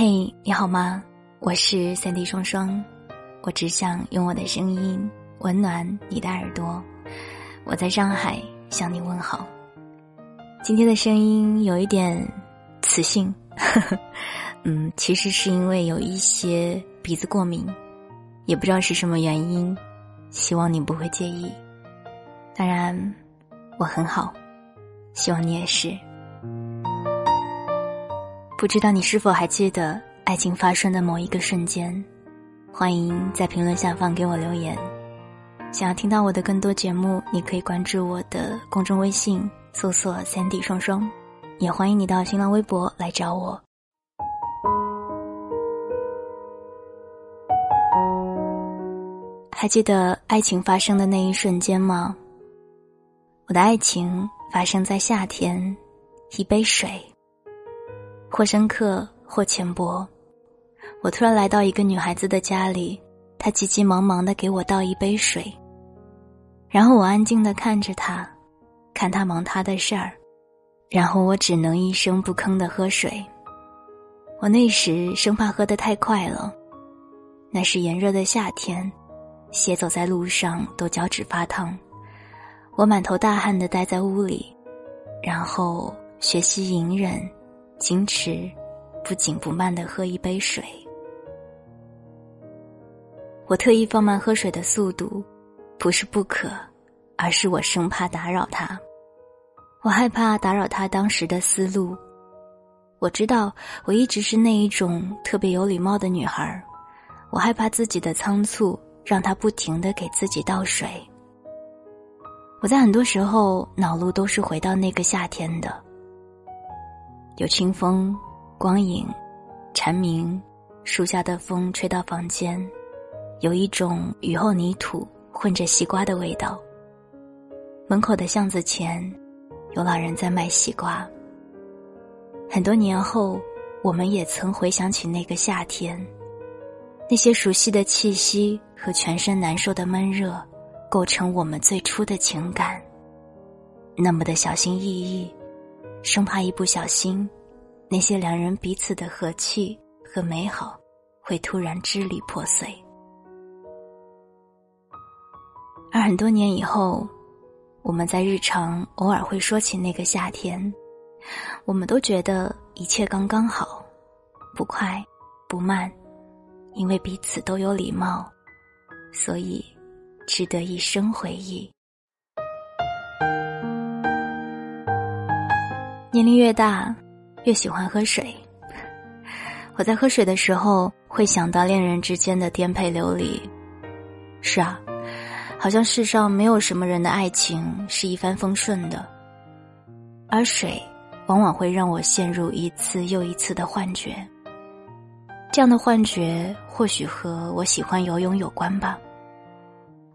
嘿，你好吗？我是三 D 双双，我只想用我的声音温暖你的耳朵。我在上海向你问好。今天的声音有一点磁性，嗯，其实是因为有一些鼻子过敏，也不知道是什么原因，希望你不会介意。当然，我很好，希望你也是。不知道你是否还记得爱情发生的某一个瞬间？欢迎在评论下方给我留言。想要听到我的更多节目，你可以关注我的公众微信，搜索“三 D 双双”，也欢迎你到新浪微博来找我。还记得爱情发生的那一瞬间吗？我的爱情发生在夏天，一杯水。或深刻，或浅薄。我突然来到一个女孩子的家里，她急急忙忙的给我倒一杯水，然后我安静的看着她，看她忙她的事儿，然后我只能一声不吭的喝水。我那时生怕喝得太快了，那是炎热的夏天，鞋走在路上都脚趾发烫。我满头大汗的待在屋里，然后学习隐忍。矜持，不紧不慢的喝一杯水。我特意放慢喝水的速度，不是不渴，而是我生怕打扰他。我害怕打扰他当时的思路。我知道我一直是那一种特别有礼貌的女孩我害怕自己的仓促让他不停的给自己倒水。我在很多时候脑路都是回到那个夏天的。有清风、光影、蝉鸣，树下的风吹到房间，有一种雨后泥土混着西瓜的味道。门口的巷子前，有老人在卖西瓜。很多年后，我们也曾回想起那个夏天，那些熟悉的气息和全身难受的闷热，构成我们最初的情感。那么的小心翼翼。生怕一不小心，那些两人彼此的和气和美好，会突然支离破碎。而很多年以后，我们在日常偶尔会说起那个夏天，我们都觉得一切刚刚好，不快不慢，因为彼此都有礼貌，所以值得一生回忆。年龄越大，越喜欢喝水。我在喝水的时候，会想到恋人之间的颠沛流离。是啊，好像世上没有什么人的爱情是一帆风顺的，而水往往会让我陷入一次又一次的幻觉。这样的幻觉或许和我喜欢游泳有关吧。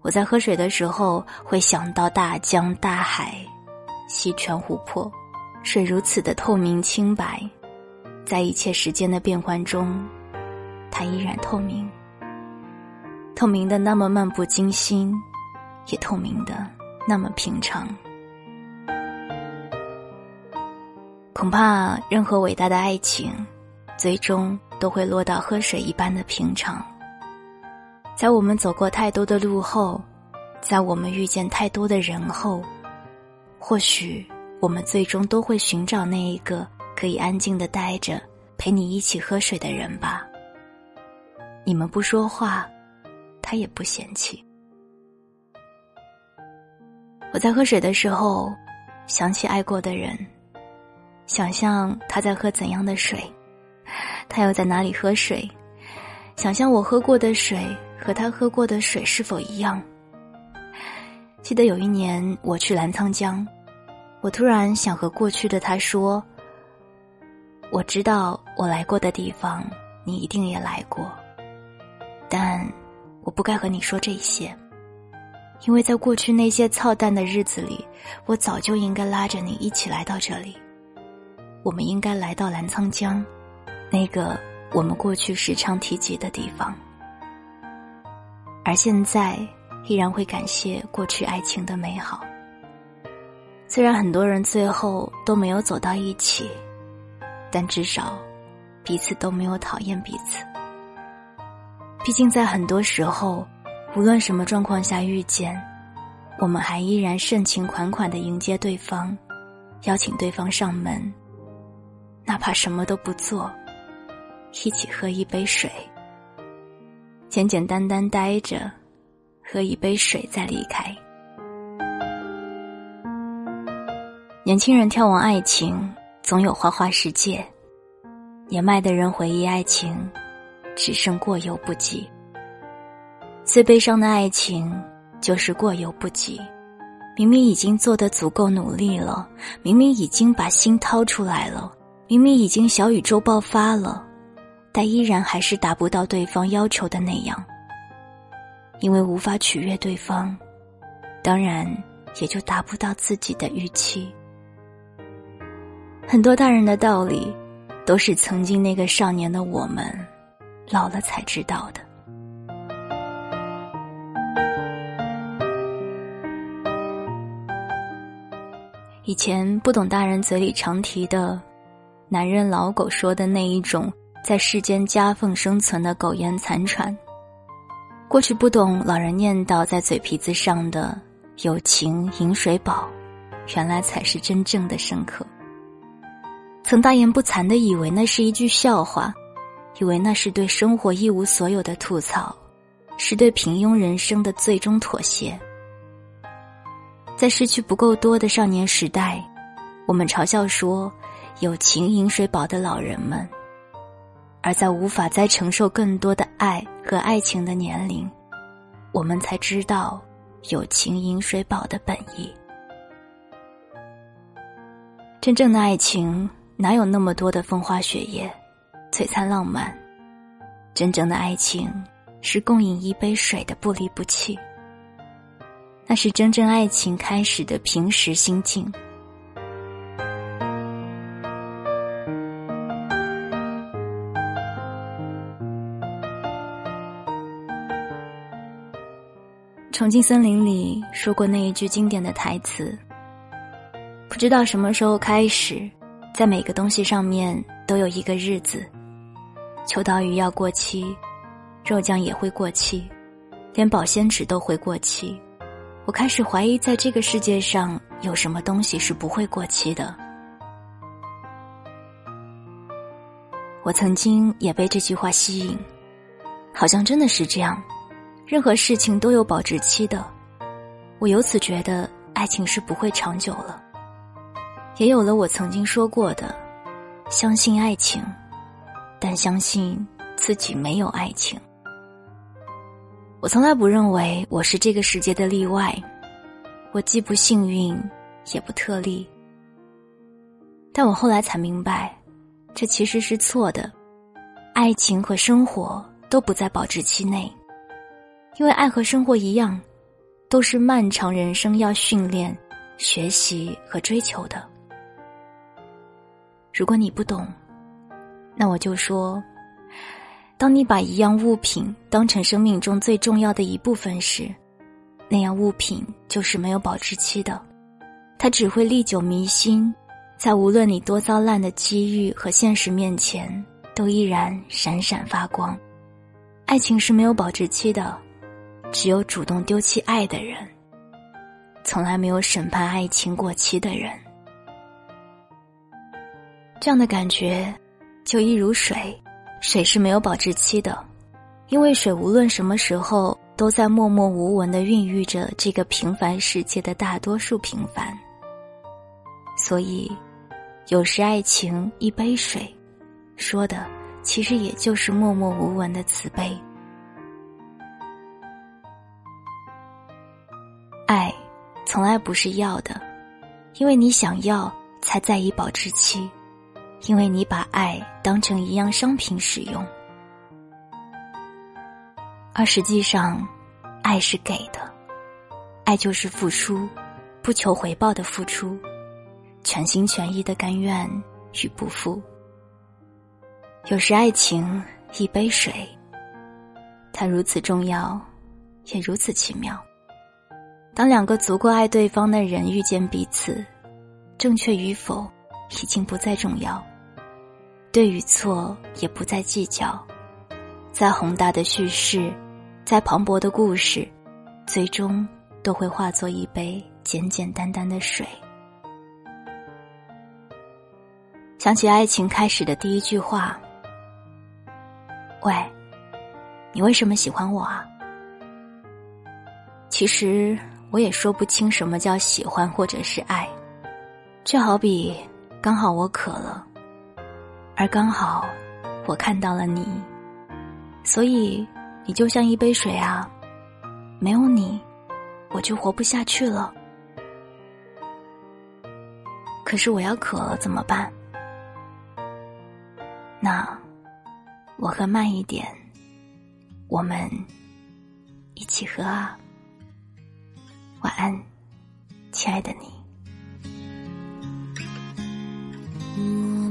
我在喝水的时候，会想到大江大海、溪泉湖泊。水如此的透明清白，在一切时间的变换中，它依然透明。透明的那么漫不经心，也透明的那么平常。恐怕任何伟大的爱情，最终都会落到喝水一般的平常。在我们走过太多的路后，在我们遇见太多的人后，或许。我们最终都会寻找那一个可以安静的待着，陪你一起喝水的人吧。你们不说话，他也不嫌弃。我在喝水的时候，想起爱过的人，想象他在喝怎样的水，他又在哪里喝水，想象我喝过的水和他喝过的水是否一样。记得有一年我去澜沧江。我突然想和过去的他说：“我知道我来过的地方，你一定也来过。但我不该和你说这些，因为在过去那些操蛋的日子里，我早就应该拉着你一起来到这里。我们应该来到澜沧江，那个我们过去时常提及的地方。而现在，依然会感谢过去爱情的美好。”虽然很多人最后都没有走到一起，但至少彼此都没有讨厌彼此。毕竟在很多时候，无论什么状况下遇见，我们还依然盛情款款的迎接对方，邀请对方上门，哪怕什么都不做，一起喝一杯水，简简单单待着，喝一杯水再离开。年轻人眺望爱情，总有花花世界；年迈的人回忆爱情，只剩过犹不及。最悲伤的爱情，就是过犹不及。明明已经做得足够努力了，明明已经把心掏出来了，明明已经小宇宙爆发了，但依然还是达不到对方要求的那样。因为无法取悦对方，当然也就达不到自己的预期。很多大人的道理，都是曾经那个少年的我们，老了才知道的。以前不懂大人嘴里常提的“男人老狗”说的那一种在世间夹缝生存的苟延残喘，过去不懂老人念叨在嘴皮子上的“有情饮水饱”，原来才是真正的深刻。曾大言不惭的以为那是一句笑话，以为那是对生活一无所有的吐槽，是对平庸人生的最终妥协。在失去不够多的少年时代，我们嘲笑说“有情饮水饱”的老人们；而在无法再承受更多的爱和爱情的年龄，我们才知道“有情饮水饱”的本意。真正的爱情。哪有那么多的风花雪月、璀璨浪漫？真正的爱情是共饮一杯水的不离不弃。那是真正爱情开始的平时心境。重庆森林里说过那一句经典的台词：“不知道什么时候开始。”在每个东西上面都有一个日子，秋刀鱼要过期，肉酱也会过期，连保鲜纸都会过期。我开始怀疑，在这个世界上有什么东西是不会过期的。我曾经也被这句话吸引，好像真的是这样，任何事情都有保质期的。我由此觉得，爱情是不会长久了。也有了我曾经说过的，相信爱情，但相信自己没有爱情。我从来不认为我是这个世界的例外，我既不幸运，也不特例。但我后来才明白，这其实是错的。爱情和生活都不在保质期内，因为爱和生活一样，都是漫长人生要训练、学习和追求的。如果你不懂，那我就说：当你把一样物品当成生命中最重要的一部分时，那样物品就是没有保质期的，它只会历久弥新，在无论你多糟烂的机遇和现实面前，都依然闪闪发光。爱情是没有保质期的，只有主动丢弃爱的人，从来没有审判爱情过期的人。这样的感觉，就一如水，水是没有保质期的，因为水无论什么时候都在默默无闻的孕育着这个平凡世界的大多数平凡。所以，有时爱情一杯水，说的其实也就是默默无闻的慈悲。爱，从来不是要的，因为你想要，才在意保质期。因为你把爱当成一样商品使用，而实际上，爱是给的，爱就是付出，不求回报的付出，全心全意的甘愿与不负。有时爱情一杯水，它如此重要，也如此奇妙。当两个足够爱对方的人遇见彼此，正确与否已经不再重要。对与错也不再计较。再宏大的叙事，再磅礴的故事，最终都会化作一杯简简单单的水。想起爱情开始的第一句话：“喂，你为什么喜欢我啊？”其实我也说不清什么叫喜欢或者是爱，就好比刚好我渴了，而刚好我看到了你，所以你就像一杯水啊，没有你我就活不下去了。可是我要渴了怎么办？那我喝慢一点，我们一起喝啊。晚安，亲爱的你。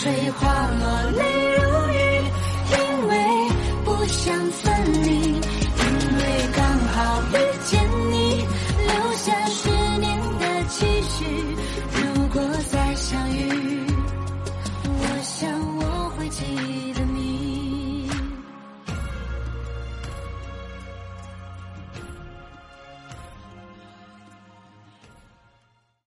吹花落泪如雨，因为不想